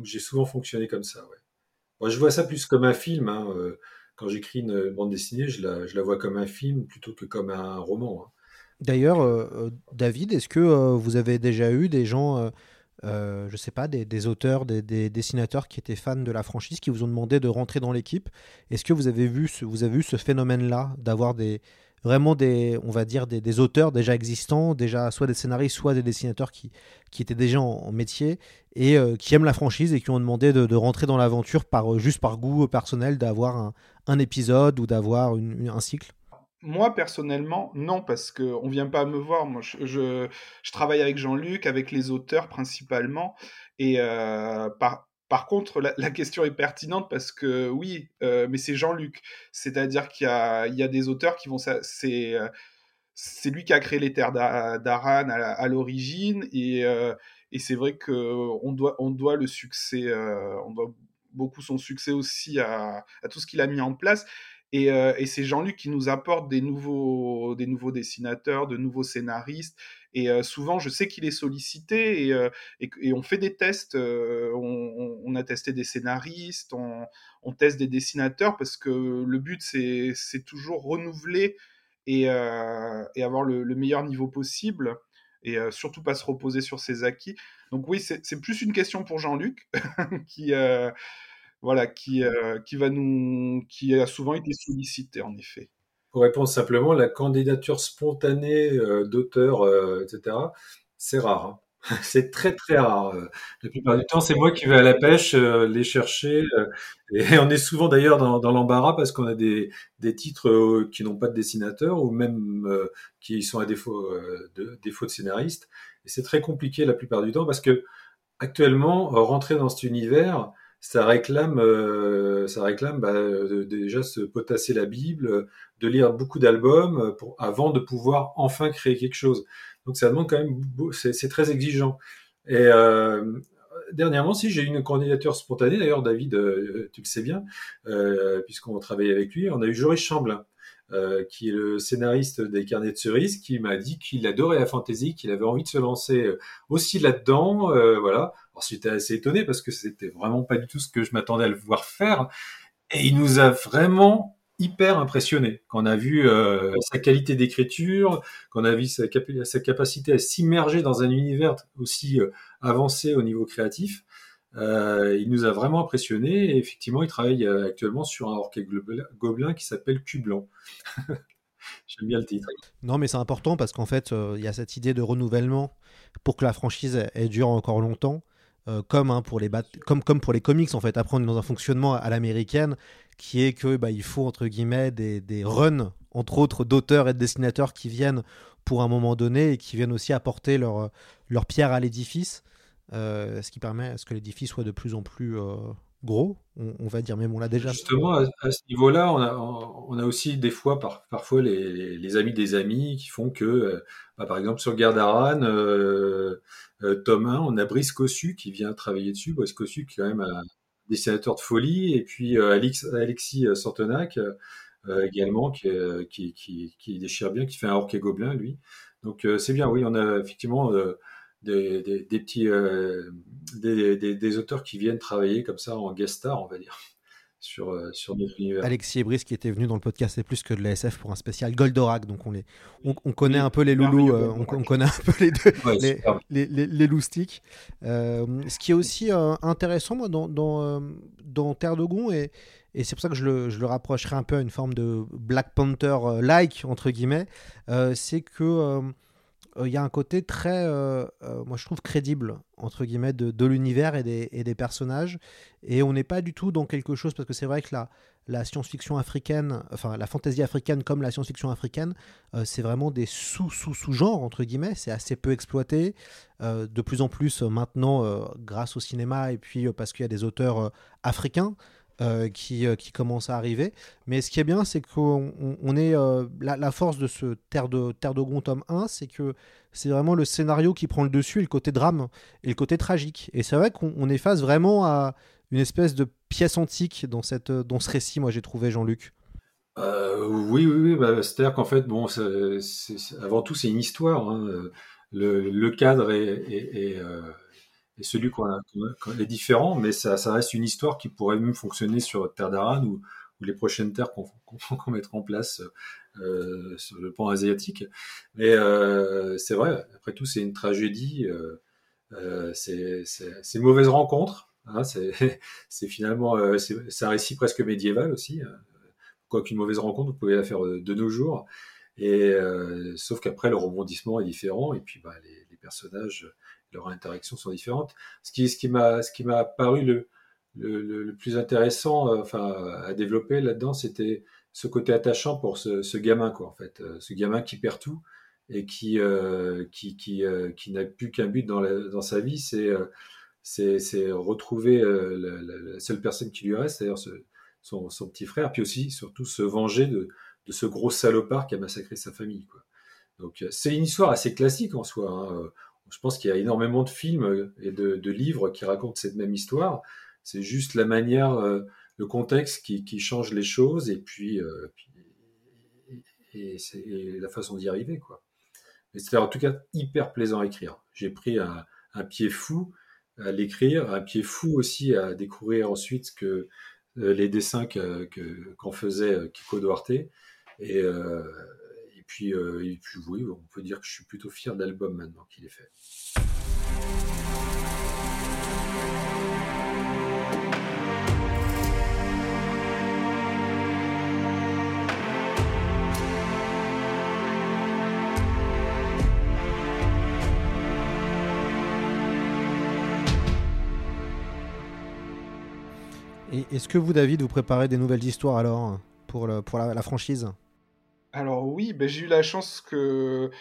j'ai souvent fonctionné comme ça. Moi, je vois ça plus comme un film. Hein, euh, quand j'écris une bande dessinée, je la, vois comme un film plutôt que comme un roman. Hein. D'ailleurs, euh, David, est-ce que vous avez déjà eu des gens, je sais pas, des, auteurs, des, des, dessinateurs qui étaient fans de la franchise, qui vous ont demandé de rentrer dans l'équipe. Est-ce que vous avez vu ce, vous avez vu ce phénomène-là, d'avoir vraiment des, on va dire, des, auteurs déjà existants, déjà soit des scénaristes, soit des dessinateurs qui, qui étaient déjà en, métier et euh, qui aiment la franchise et qui ont demandé de, rentrer dans l'aventure par, euh, juste par goût personnel d'avoir un, épisode ou d'avoir un cycle? Moi, personnellement, non, parce qu'on ne vient pas me voir. Moi, je, travaille avec Jean-Luc, avec les auteurs principalement. Et euh, par, par contre, la, question est pertinente parce que oui, euh, mais c'est Jean-Luc. C'est-à-dire qu'il y a, des auteurs qui vont. C'est, euh, c'est lui qui a créé les terres d'Aran à, l'origine. Et, et c'est vrai qu'on doit, on doit le succès, on doit beaucoup son succès aussi à tout ce qu'il a mis en place. Et, et c'est Jean-Luc qui nous apporte des nouveaux, des nouveaux dessinateurs, de nouveaux scénaristes. Et euh, souvent, je sais qu'il est sollicité et, euh, et, on fait des tests. Euh, on, a testé des scénaristes, on, on, teste des dessinateurs parce que le but, c'est toujours renouveler et, et avoir le, le, meilleur niveau possible et surtout pas se reposer sur ses acquis. Donc oui, c'est plus une question pour Jean-Luc qui voilà qui qui va nous qui a souvent été sollicité en effet. Pour répondre simplement, la candidature spontanée euh, d'auteur, euh, etc., c'est rare. Hein. C'est très très rare. Euh. La plupart du temps, c'est moi qui vais à la pêche les chercher. et on est souvent d'ailleurs dans, l'embarras parce qu'on a des, des titres qui n'ont pas de dessinateur ou même qui sont à défaut de, défaut de scénariste. Et c'est très compliqué la plupart du temps parce que actuellement, rentrer dans cet univers, ça réclame, euh, ça réclame bah, de, déjà se potasser la Bible, de lire beaucoup d'albums pour, avant de pouvoir enfin créer quelque chose. Donc ça demande quand même, c'est très exigeant. Et euh, dernièrement, si j'ai eu une candidature spontanée, d'ailleurs David, euh, tu le sais bien, euh, puisqu'on travaille avec lui, on a eu Joris Chamblin. Euh, qui est le scénariste des Carnets de cerises, qui m'a dit qu'il adorait la fantasy, qu'il avait envie de se lancer euh, aussi là-dedans. Euh, voilà. Alors j'étais assez étonné parce que c'était vraiment pas du tout ce que je m'attendais à le voir faire. Et il nous a vraiment hyper impressionné. Quand on a vu sa qualité d'écriture, qu'on a vu sa, sa capacité à s'immerger dans un univers aussi avancé au niveau créatif, Euh, il nous a vraiment impressionné et effectivement, il travaille euh, actuellement sur un orque gobelin qui s'appelle Cublan. J'aime bien le titre. Non, mais c'est important parce qu'en fait, euh, il y a cette idée de renouvellement pour que la franchise dure encore longtemps. comme, hein, pour les comme, pour les comics, en fait, apprendre dans un fonctionnement à l'américaine qui est que bah, il faut entre guillemets des, des runs, entre autres d'auteurs et de dessinateurs qui viennent pour un moment donné et qui viennent aussi apporter leur pierre à l'édifice. Euh, ce qui permet à ce que l'édifice soit de plus en plus euh, gros, on, va dire. Mais on l'a déjà. Justement, à, ce niveau-là, on a, aussi des fois, par, parfois, les, les, amis des amis qui font que, euh, bah, par exemple, sur Gardaran, euh, tome 1, on a Brice Cossu qui vient travailler dessus. Brice Cossu qui est quand même un dessinateur de folie, et puis Alexis Sortenac. également qui, qui, déchire bien, qui fait un orque gobelin lui. Donc c'est bien, oui, on a effectivement des, des, petits euh, des, des, auteurs qui viennent travailler comme ça en guest star, on va dire. Sur, euh, sur notre univers. Alexis Ebris qui était venu dans le podcast C'est plus que de la SF pour un spécial Goldorak, donc on, les, on, connaît un peu les loulous, euh, on, connaît un peu les deux, les, les, les, loustiques. ce qui est aussi intéressant moi, dans, dans, dans Terre de Gon, et, et c'est pour ça que je le, je le, rapprocherai un peu à une forme de Black Panther-like, entre guillemets, c'est que euh, il y a un côté très, euh, euh, moi je trouve crédible, entre guillemets, de, l'univers et des, personnages. Et on n'est pas du tout dans quelque chose, parce que c'est vrai que la, la science-fiction africaine, enfin la fantaisie africaine comme la science-fiction africaine, c'est vraiment des sous-sous-sous-genres, entre guillemets, c'est assez peu exploité. de plus en plus maintenant, grâce au cinéma, et puis parce qu'il y a des auteurs africains. Euh, qui, euh, qui commence à arriver. Mais ce qui est bien, c'est qu'on on est. Euh, la, force de ce Terre de, Terre de Gond tome 1, c'est que c'est vraiment le scénario qui prend le dessus, et le côté drame, et le côté tragique. Et c'est vrai qu'on est face vraiment à une espèce de pièce antique dans, cette, dans ce récit, moi j'ai trouvé, Jean-Luc. oui, oui, oui. Bah, C'est-à-dire qu'en fait, bon, avant tout, c'est une histoire. Hein. Le, cadre est et celui qu'on a, est différent, mais ça, reste une histoire qui pourrait même fonctionner sur Terre d'Aran ou, les prochaines terres qu'on qu mettra en place euh, sur le pan asiatique. Mais euh, c'est vrai, après tout, c'est une tragédie, euh, c'est une mauvaise rencontre. Hein, c'est finalement c'est un récit presque médiéval aussi. Hein. Quoi qu'une mauvaise rencontre, vous pouvez la faire de nos jours. Et sauf qu'après, le rebondissement est différent, et puis bah, les personnages leurs interactions sont différentes. Ce qui, m'a, paru le, plus intéressant, euh, à développer là-dedans, c'était ce côté attachant pour ce, gamin, quoi, en fait, euh, ce gamin qui perd tout et qui, euh, n'a plus qu'un but dans, sa vie, c'est, retrouver la, seule personne qui lui reste, c'est-à-dire son, petit frère, puis aussi, surtout, se venger de, ce gros salopard qui a massacré sa famille. Donc, c'est une histoire assez classique en soi. Hein je pense qu'il y a énormément de films et de, livres qui racontent cette même histoire. C'est juste la manière, euh, le contexte qui, change les choses et puis, euh, la façon d'y arriver, quoi. c'était en tout cas hyper plaisant à écrire. J'ai pris un, pied fou à l'écrire, un pied fou aussi à découvrir ensuite que euh, les dessins qu'en faisait Kiko Duarte. Puis, euh, et puis oui, on peut dire que je suis plutôt fier de l'album maintenant qu'il est fait. Et est-ce que vous, David, vous préparez des nouvelles histoires alors pour, la franchise? Alors oui, ben, j'ai eu la chance que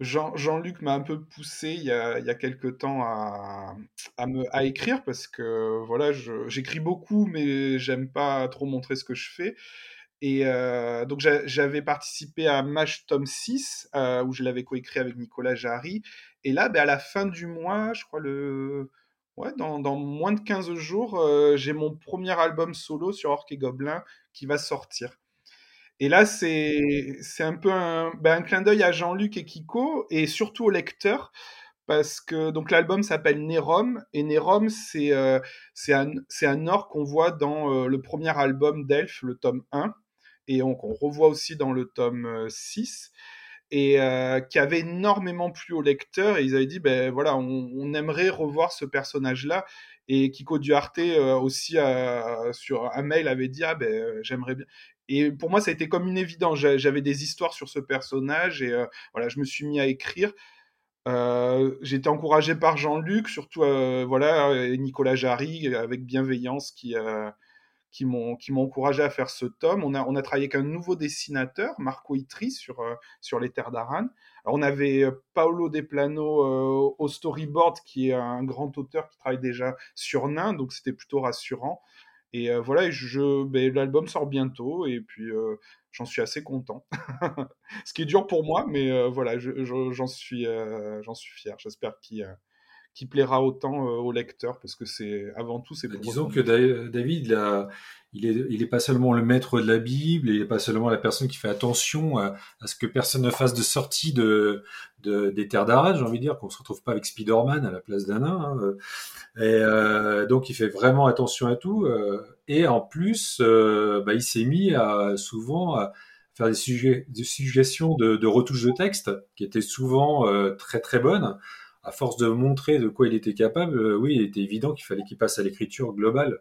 Jean, Jean-Luc m'a un peu poussé il y a, il y a quelque temps à, écrire parce que voilà, j'écris beaucoup mais j'aime pas trop montrer ce que je fais. Et euh, donc j'avais participé à Match Tom 6 euh, où je l'avais coécrit avec Nicolas Jarry. Et là, ben, à la fin du mois, je crois le... Ouais, dans, dans moins de 15 jours, euh, j'ai mon premier album solo sur Orc et Gobelin qui va sortir. Et là, c'est un peu un, ben, un clin d'œil à Jean-Luc et Kiko, et surtout au lecteur, parce que donc l'album s'appelle Nérom, et Nérom, c'est euh, un, un or qu'on voit dans euh, le premier album d'Elf, le tome 1, et on, revoit aussi dans le tome 6, euh, et qui avait énormément plu au lecteur, et ils avaient dit, ben voilà, on, aimerait revoir ce personnage-là, Et Kiko Duarte aussi sur un mail avait dit ah ben j'aimerais bien. Et pour moi, ça a été comme une évidence. J'avais des histoires sur ce personnage et voilà, je me suis mis à écrire. Euh, été encouragé par Jean-Luc, surtout voilà, et Nicolas Jarry, avec bienveillance, qui, qui m'ont encouragé à faire ce tome. On a, on a travaillé avec un nouveau dessinateur, Marco Itri, sur, sur les terres d'Aran. On avait Paolo De Plano au storyboard, qui est un grand auteur qui travaille déjà sur Nain, donc c'était plutôt rassurant. Et voilà, je, ben, l'album sort bientôt, et puis j'en suis assez content. Ce qui est dur pour moi, mais voilà, j'en suis, j'en suis fier. J'espère qu'il qui plaira autant euh, au lecteur parce que c'est avant tout c'est bah, disons que David il est il est pas seulement le maître de la Bible il est pas seulement la personne qui fait attention à, ce que personne ne fasse de sortie de, des terres d'Arad j'ai envie de dire qu'on se retrouve pas avec Spider-Man à la place d'un nain hein, euh. et euh, donc il fait vraiment attention à tout et en plus bah, il s'est mis à souvent à faire des, sujets, des suggestions de, de retouches de texte qui étaient souvent très très bonnes à force de montrer de quoi il était capable, euh, oui, il était évident qu'il fallait qu'il passe à l'écriture globale.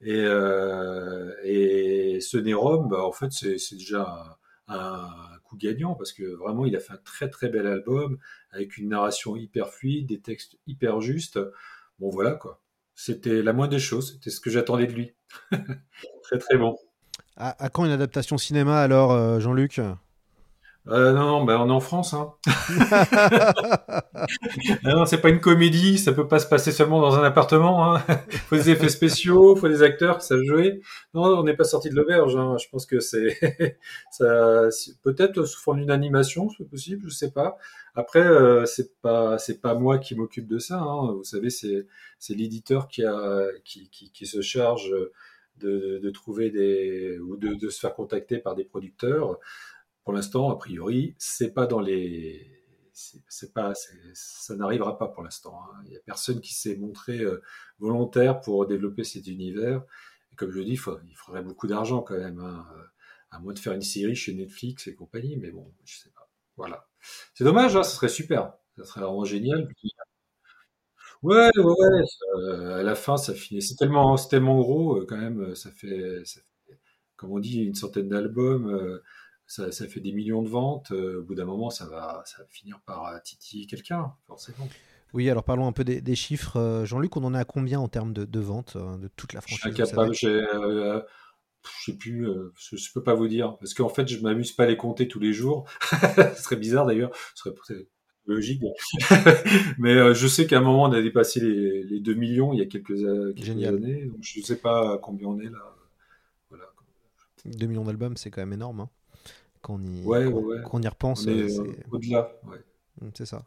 Et, euh, ce Nérom, bah, en fait, c'est déjà un, coup gagnant parce que vraiment, il a fait un très très bel album avec une narration hyper fluide, des textes hyper justes. Bon, voilà quoi. C'était la moindre des choses. C'était ce que j'attendais de lui. très très bon. À, quand une adaptation cinéma alors, euh, Jean-Luc? Euh, non, non, ben on est en France. Hein. non, c'est pas une comédie, ça peut pas se passer seulement dans un appartement. Hein. faut des effets spéciaux, faut des acteurs qui savent jouer. Non, on n'est pas sorti de l'auberge. Hein. Je pense que c'est ça, peut-être sous forme d'une animation, c'est possible, je sais pas. Après, euh, c'est pas c'est pas moi qui m'occupe de ça. Hein. Vous savez, c'est c'est l'éditeur qui a qui, qui, qui se charge de, de, trouver des ou de, de se faire contacter par des producteurs pour l'instant, a priori, c'est pas dans les, c'est pas, ça n'arrivera pas pour l'instant. Hein. Il n'y a personne qui s'est montré euh, volontaire pour développer cet univers. Et comme je le dis, il faudrait beaucoup d'argent quand même, hein, euh, à moins de faire une série chez Netflix et compagnie. Mais bon, je sais pas. Voilà. C'est dommage, hein, ce serait super. Ça serait vraiment génial. Ouais, ouais, ouais. Euh, à la fin, ça finit. C'est tellement, tellement gros quand même. Ça fait, ça fait, comme on dit, une centaine d'albums ça, fait des millions de ventes. Euh, au bout d'un moment, ça va, ça va finir par euh, titiller quelqu'un, forcément. Oui, alors parlons un peu des, chiffres. Euh, Jean-Luc, on en est à combien en termes de, ventes de toute la franchise Je suis incapable, je sais plus, je, ne peux pas vous dire, parce qu'en fait, je m'amuse pas à les compter tous les jours. Ce serait bizarre d'ailleurs, ce serait logique. Mais je sais qu'à un moment, on a dépassé les, 2 millions il y a quelques, années. Donc je sais pas combien on est là. Voilà. 2 millions d'albums, c'est quand même énorme. Hein qu'on y, y repense. Euh, au-delà, mm, C'est ça.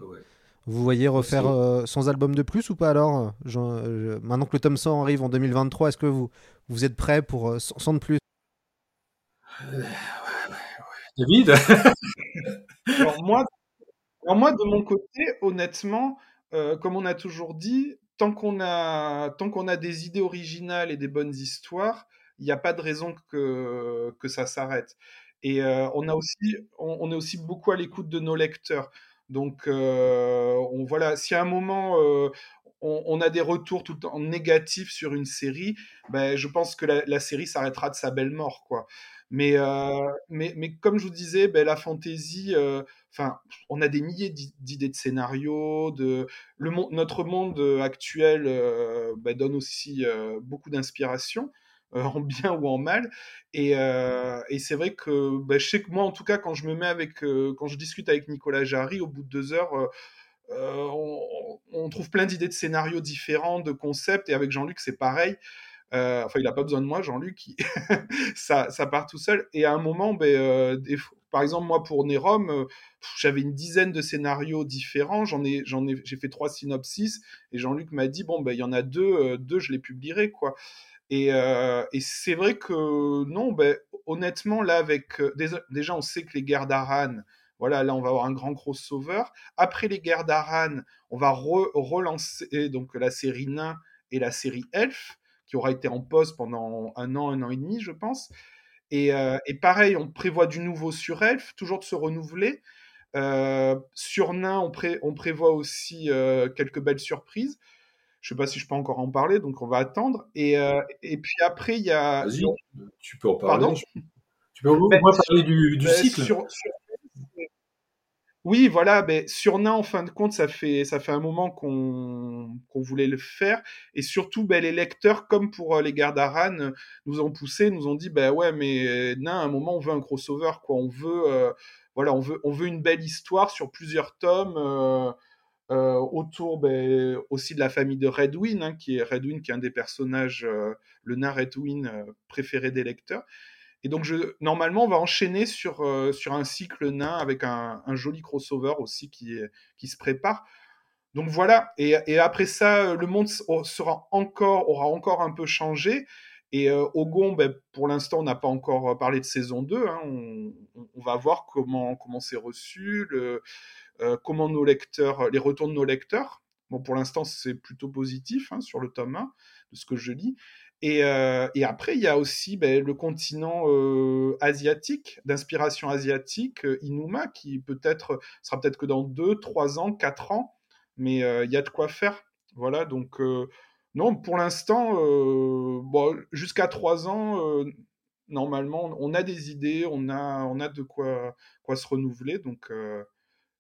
Vous voyez refaire euh, sans album de plus ou pas alors Maintenant que le tome 100 arrive en 2023, est-ce que vous, vous êtes prêt pour 100 euh, de plus? David? Alors moi, moi, de mon côté, honnêtement, comme on a toujours dit, tant qu'on a, tant qu'on a des idées originales et des bonnes histoires, il n'y a pas de raison que, que ça s'arrête. Et on, a aussi, on, est aussi beaucoup à l'écoute de nos lecteurs. Donc, on, voilà, si à un moment on, a des retours tout le temps négatifs sur une série, ben, je pense que la, série s'arrêtera de sa belle mort, quoi. Mais, mais, mais, comme je vous disais, ben, la fantaisie, enfin, on a des milliers d'idées de scénarios, de, notre monde actuel ben, donne aussi beaucoup d'inspiration. Euh, en bien ou en mal. Et, euh, et c'est vrai que bah, je sais que moi, en tout cas, quand je me mets avec, euh, quand je discute avec Nicolas Jarry, au bout de deux heures, on, trouve plein d'idées de scénarios différents, de concepts. Et avec Jean-Luc, c'est pareil. Enfin, il n'a pas besoin de moi, Jean-Luc, ça, part tout seul. Et à un moment, ben, par exemple, moi, pour Nérom, j'avais une dizaine de scénarios différents. J'en ai, j'ai fait trois synopsis. Et Jean-Luc m'a dit, bon, ben, il y en a deux, deux, je les publierai, quoi. Euh, et, c'est vrai que non, ben, honnêtement, là, avec euh, déjà, on sait que les guerres d'Aran, voilà, là, on va avoir un grand crossover. Après les guerres d'Aran, on va relancer donc la série Nain et la série Elf, qui aura été en pause pendant un an, un an et demi, je pense. Et, euh, pareil, on prévoit du nouveau sur Elf, toujours de se renouveler. sur Nain, on, on, prévoit aussi quelques belles surprises. je sais pas si je peux encore en parler, donc on va attendre. Et, euh, et puis après, il y a. Vas-y, tu peux en parler. Pardon? Tu peux au Ben, parler du, du Ben, cycle. sur- sur- Oui, voilà, ben, sur Nain, en fin de compte, ça fait, ça fait un moment qu'on voulait le faire. Et surtout, ben, les lecteurs, comme pour euh, les gardes Aran, euh, nous ont poussé, nous ont dit, ben ouais, mais euh, Nain, à un moment, on veut un crossover, quoi. On veut, euh, voilà, on veut, on veut une belle histoire sur plusieurs tomes. euh, autour ben, aussi de la famille de Redwin, hein, qui est Redwin, qui est un des personnages, le nain Redwin préféré des lecteurs. Et donc, normalement, on va enchaîner sur, euh, sur un cycle nain avec un, joli crossover aussi qui, qui se prépare. Donc voilà, et, après ça, euh, le monde au- sera encore, aura encore un peu changé. Et euh, Ogon, ben, pour l'instant, on n'a pas encore parlé de saison 2. hein. On, va voir comment comment c'est reçu, euh, comment nos lecteurs, les retours de nos lecteurs. Bon, pour l'instant, c'est plutôt positif hein, sur le tome 1, de ce que je lis. Et, euh, et après, il y a aussi ben, le continent euh, asiatique, d'inspiration asiatique, euh, Inuma, qui peut-être sera peut-être que dans 2, 3 ans, 4 ans, mais il y a de quoi faire. Voilà, donc non, pour l'instant, jusqu'à 3 ans, normalement, on a des idées, on a, on a de quoi, quoi se renouveler, donc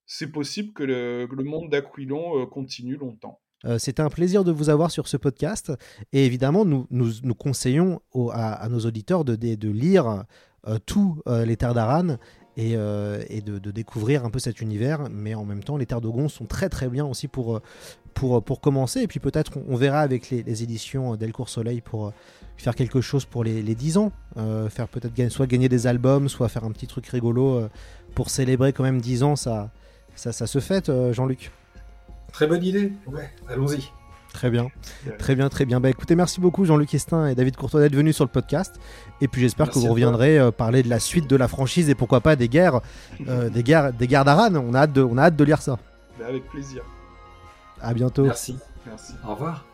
c'est possible que le, monde d'Aquilon continue longtemps. Euh, C'était un plaisir de vous avoir sur ce podcast. Et évidemment, nous, nous, conseillons à, nos auditeurs de, lire euh, tous euh, les Terres d'Aran et, de, découvrir un peu cet univers. Mais en même temps, les Terres d'Ogon sont très très bien aussi pour, pour, pour commencer. Et puis peut-être on, verra avec les, éditions Delcourt Soleil pour faire quelque chose pour les, les 10 ans. Faire peut-être soit gagner des albums, soit faire un petit truc rigolo pour célébrer quand même 10 ans. Ça, ça, ça se fête, Jean-Luc. Très bonne idée. Ouais, allons-y. Très bien, très bien, très bien. Bah écoutez, merci beaucoup Jean-Luc Estin et David Courtois d'être venus sur le podcast. Et puis j'espère que vous reviendrez euh, parler de la suite de la franchise et pourquoi pas des guerres, euh, des guerres, des guerres d'Aran. On a hâte de, on a hâte de lire ça. Ben, avec plaisir. À bientôt. Merci. Merci. Au revoir.